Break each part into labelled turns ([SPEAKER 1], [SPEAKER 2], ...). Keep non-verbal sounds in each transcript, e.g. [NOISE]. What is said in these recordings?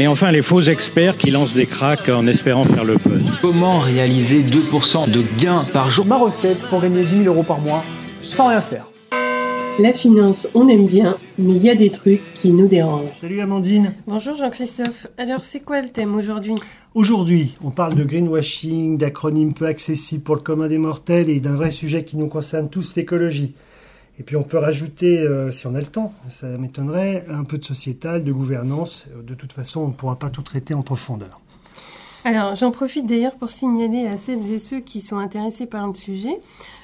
[SPEAKER 1] Et enfin, les faux experts qui lancent des cracks en espérant faire le buzz.
[SPEAKER 2] Comment réaliser 2% de gains par jour
[SPEAKER 3] Ma recette pour gagner 10 000 euros par mois sans rien faire.
[SPEAKER 4] La finance, on aime bien, mais il y a des trucs qui nous dérangent.
[SPEAKER 5] Salut Amandine.
[SPEAKER 4] Bonjour Jean-Christophe. Alors, c'est quoi le thème aujourd'hui?
[SPEAKER 5] Aujourd'hui, on parle de greenwashing, d'acronymes peu accessibles pour le commun des mortels et d'un vrai sujet qui nous concerne tous, l'écologie. Et puis on peut rajouter, euh, si on a le temps, ça m'étonnerait, un peu de sociétal, de gouvernance. De toute façon, on ne pourra pas tout traiter en profondeur.
[SPEAKER 4] Alors, j'en profite d'ailleurs pour signaler à celles et ceux qui sont intéressés par le sujet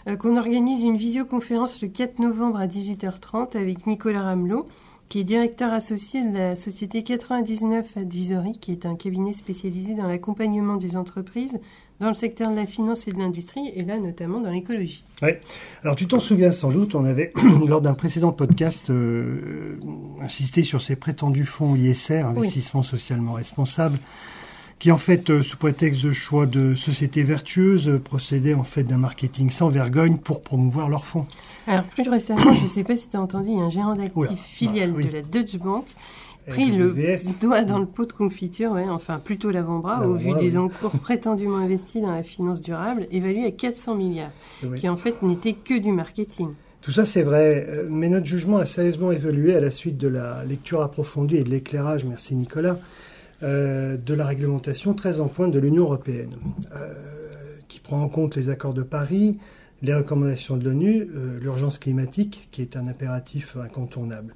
[SPEAKER 4] euh, qu'on organise une visioconférence le 4 novembre à 18h30 avec Nicolas Ramelot, qui est directeur associé de la société 99 Advisory, qui est un cabinet spécialisé dans l'accompagnement des entreprises dans le secteur de la finance et de l'industrie, et là notamment dans l'écologie.
[SPEAKER 5] Oui. Alors tu t'en souviens sans doute, on avait, [CLEARS THROAT] lors d'un précédent podcast, euh, insisté sur ces prétendus fonds ISR, investissement socialement responsable, qui en fait, euh, sous prétexte de choix de sociétés vertueuses, euh, procédaient en fait d'un marketing sans vergogne pour promouvoir leurs fonds.
[SPEAKER 4] Alors plus récemment, je ne sais pas si tu as entendu, il y a un gérant d'actifs filiale bah, de la Deutsche Bank pris le doigt dans le pot de confiture, ouais, enfin plutôt l'avant-bras, au vu des encours [LAUGHS] prétendument investis dans la finance durable, évalués à 400 milliards, qui en fait n'était que du marketing.
[SPEAKER 5] Tout ça, c'est vrai, euh, mais notre jugement a sérieusement évolué à la suite de la lecture approfondie et de l'éclairage, merci Nicolas, euh, de la réglementation très en pointe de l'Union européenne, euh, qui prend en compte les accords de Paris, les recommandations de l'ONU, l'urgence climatique, qui est un impératif incontournable.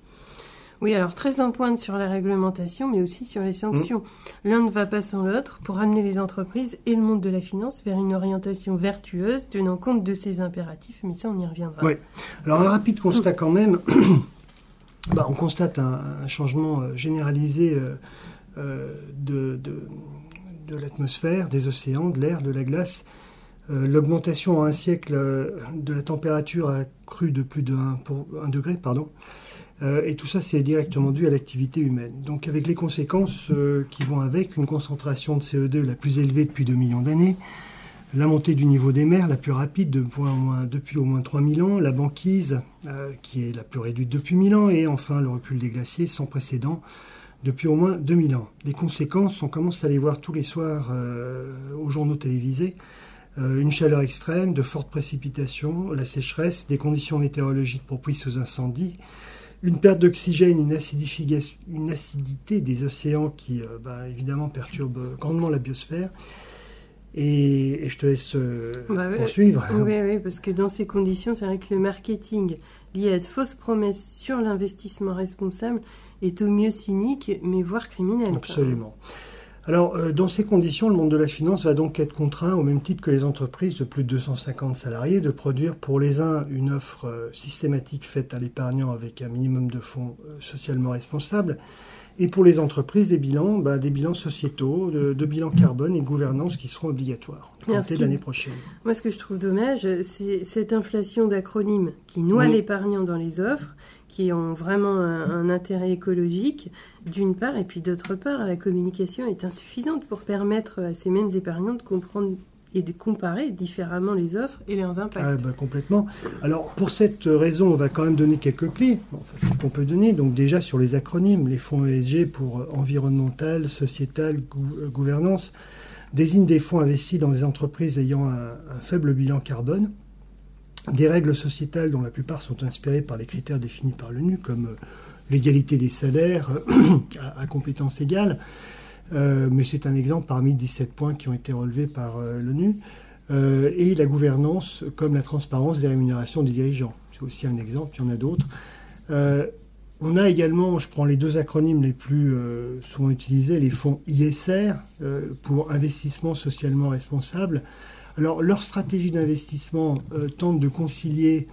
[SPEAKER 4] Oui, alors très en pointe sur la réglementation, mais aussi sur les sanctions. Mmh. L'un ne va pas sans l'autre pour amener les entreprises et le monde de la finance vers une orientation vertueuse tenant compte de ces impératifs, mais ça on y reviendra.
[SPEAKER 5] Oui. Alors un rapide constat quand même. [COUGHS] bah, on constate un, changement euh, généralisé euh, euh, de, de, l'atmosphère, des océans, de l'air, de la glace. L'augmentation en un siècle de la température a cru de plus de 1, pour, 1 degré. Pardon. Euh, et tout ça, c'est directement dû à l'activité humaine. Donc avec les conséquences euh, qui vont avec, une concentration de CO2 la plus élevée depuis 2 millions d'années, la montée du niveau des mers la plus rapide depuis au moins 3000 ans, la banquise euh, qui est la plus réduite depuis 1000 ans, et enfin le recul des glaciers sans précédent depuis au moins 2000 ans. Les conséquences, on commence à les voir tous les soirs aux journaux télévisés. une chaleur extrême, de fortes précipitations, la sécheresse, des conditions météorologiques propices aux incendies, une perte d'oxygène, une, une acidité des océans qui, euh, bah, évidemment, perturbe grandement la biosphère. Et, je te laisse euh, bah poursuivre.
[SPEAKER 4] Oui, oui, parce que dans ces conditions, c'est vrai que le marketing lié à de fausses promesses sur l'investissement responsable est au mieux cynique, mais voire criminel.
[SPEAKER 5] Absolument. Alors, euh, dans ces conditions, le monde de la finance va donc être contraint, au même titre que les entreprises de plus de 250 salariés, de produire pour les uns une offre euh, systématique faite à l'épargnant avec un minimum de fonds euh, socialement responsables, et pour les entreprises, des bilans, bah, des bilans sociétaux, de, bilans carbone et gouvernance qui seront obligatoires à l'année prochaine.
[SPEAKER 4] Moi, ce que je trouve dommage, c'est cette inflation d'acronymes qui noie l'épargnant dans les offres, qui ont vraiment un, intérêt écologique, d'une part, et puis d'autre part, la communication est insuffisante pour permettre à ces mêmes épargnants de comprendre et de comparer différemment les offres et leurs impacts.
[SPEAKER 5] Ah, bah, complètement. Alors pour cette raison, on va quand même donner quelques clés. Enfin, ce qu'on peut donner. Donc déjà sur les acronymes, les fonds ESG pour environnemental, sociétal, euh, gouvernance désignent des fonds investis dans des entreprises ayant un, faible bilan carbone. Des règles sociétales dont la plupart sont inspirées par les critères définis par l'ONU, comme euh, l'égalité des salaires [CLEARS THROAT] à compétences égales, euh, mais c'est un exemple parmi 17 points qui ont été relevés par euh, l'ONU. Euh, et la gouvernance, comme la transparence des rémunérations des dirigeants. C'est aussi un exemple, il y en a d'autres. on a également, je prends les deux acronymes les plus souvent utilisés, les fonds ISR, pour investissement socialement responsable. Alors, leur stratégie d'investissement tente de concilier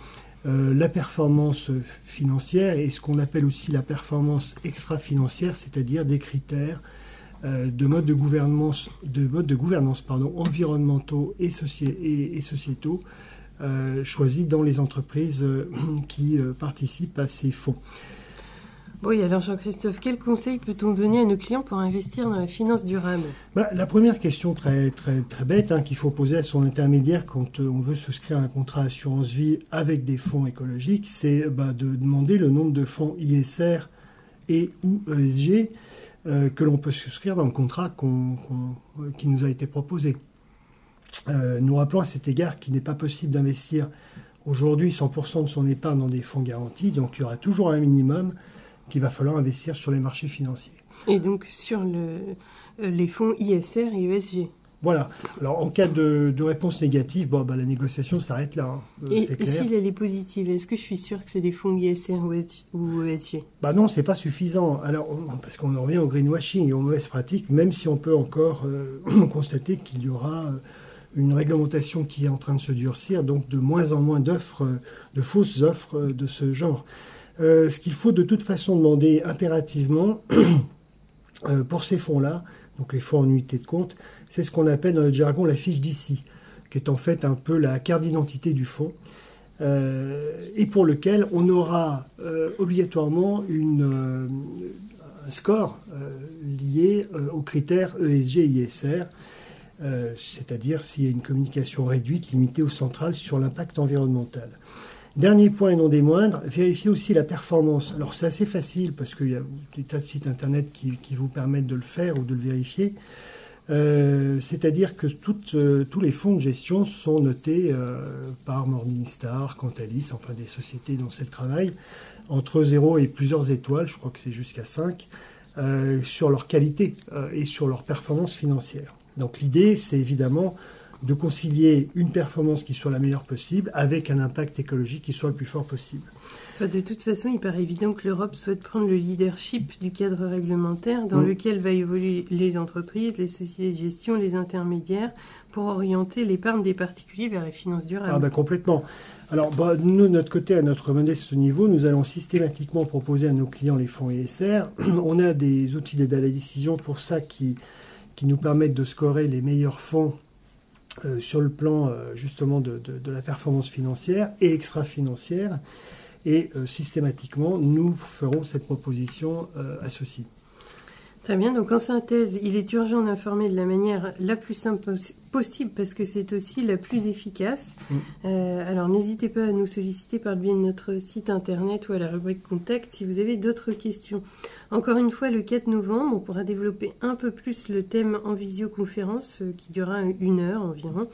[SPEAKER 5] la performance financière et ce qu'on appelle aussi la performance extra-financière, c'est-à-dire des critères de modes de gouvernance, de modes de gouvernance pardon, environnementaux et, sociétaux choisis dans les entreprises qui participent à ces fonds.
[SPEAKER 4] Oui, alors Jean-Christophe, quel conseil peut-on donner à nos clients pour investir dans la finance durable?
[SPEAKER 5] Bah, La première question très, très, très bête hein, qu'il faut poser à son intermédiaire quand euh, on veut souscrire un contrat assurance vie avec des fonds écologiques, c'est bah, de demander le nombre de fonds ISR et ou ESG euh, que l'on peut souscrire dans le contrat qui nous a été proposé. Euh, nous rappelons à cet égard qu'il n'est pas possible d'investir aujourd'hui 100% de son épargne dans des fonds garantis, donc il y aura toujours un minimum qu'il va falloir investir sur les marchés financiers.
[SPEAKER 4] Et donc sur le, euh, les fonds ISR et ESG
[SPEAKER 5] voilà. Alors, en cas de, réponse négative, bon, bah, la négociation s'arrête là. Hein.
[SPEAKER 4] Euh, et, et si elle est positive, est-ce que je suis sûr que c'est des fonds ISR ou ESG
[SPEAKER 5] Bah non, c'est pas suffisant. Alors, parce qu'on en revient au greenwashing et aux mauvaises pratiques, même si on peut encore euh, [CLEARS THROAT] constater qu'il y aura une réglementation qui est en train de se durcir, donc de moins en moins d'offres, de fausses offres de ce genre. Euh, ce qu'il faut de toute façon demander impérativement [CLEARS THROAT] euh, pour ces fonds-là, donc les fonds en unité de compte, c'est ce qu'on appelle dans le jargon la fiche d'ici, qui est en fait un peu la carte d'identité du fonds, euh, et pour lequel on aura obligatoirement une, un score lié aux critères ESG et ISR. c'est-à-dire s'il y a une communication réduite, limitée ou centrale sur l'impact environnemental. Dernier point et non des moindres, vérifiez aussi la performance. Alors c'est assez facile parce qu'il y a des tas de sites internet qui, vous permettent de le faire ou de le vérifier. Euh, c'est-à-dire que euh, tous les fonds de gestion sont notés euh, par Morningstar, Cantalis, enfin des sociétés dont c'est le travail, entre 0 et plusieurs étoiles, je crois que c'est jusqu'à 5, sur leur qualité et sur leur performance financière. Donc l'idée, c'est évidemment de concilier une performance qui soit la meilleure possible avec un impact écologique qui soit le plus fort possible.
[SPEAKER 4] de toute façon, il paraît évident que l'Europe souhaite prendre le leadership du cadre réglementaire dans lequel va évoluer les entreprises, les sociétés de gestion, les intermédiaires, pour orienter l'épargne des particuliers vers la finance durable.
[SPEAKER 5] Ah ben complètement. Alors, bah, nous, de notre côté, à notre modeste niveau, nous allons systématiquement proposer à nos clients les fonds ISR. [CLEARS THROAT] On a des outils d'aide à la décision pour ça qui, qui nous permettent de scorer les meilleurs fonds euh, sur le plan euh, justement de, la performance financière et extra-financière. Et euh, systématiquement, nous ferons cette proposition à ceci.
[SPEAKER 4] Très bien, donc en synthèse, il est urgent d'informer de la manière la plus simple possible parce que c'est aussi la plus efficace. Mm. Euh, alors n'hésitez pas à nous solliciter par le biais de notre site internet ou à la rubrique Contact si vous avez d'autres questions. Encore une fois, le 4 novembre, on pourra développer un peu plus le thème en visioconférence euh, qui durera une heure environ.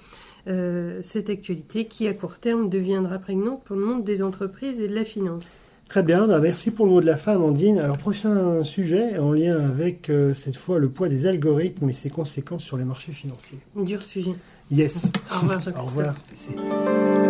[SPEAKER 4] Euh, cette actualité qui à court terme deviendra prégnante pour le monde des entreprises et de la finance.
[SPEAKER 5] Très bien, bah, merci pour le mot de la fin, Amandine. Alors, prochain sujet en lien avec euh, cette fois le poids des algorithmes et ses conséquences sur les marchés financiers.
[SPEAKER 4] Dur sujet.
[SPEAKER 5] Yes.
[SPEAKER 4] Au revoir,
[SPEAKER 5] Au revoir.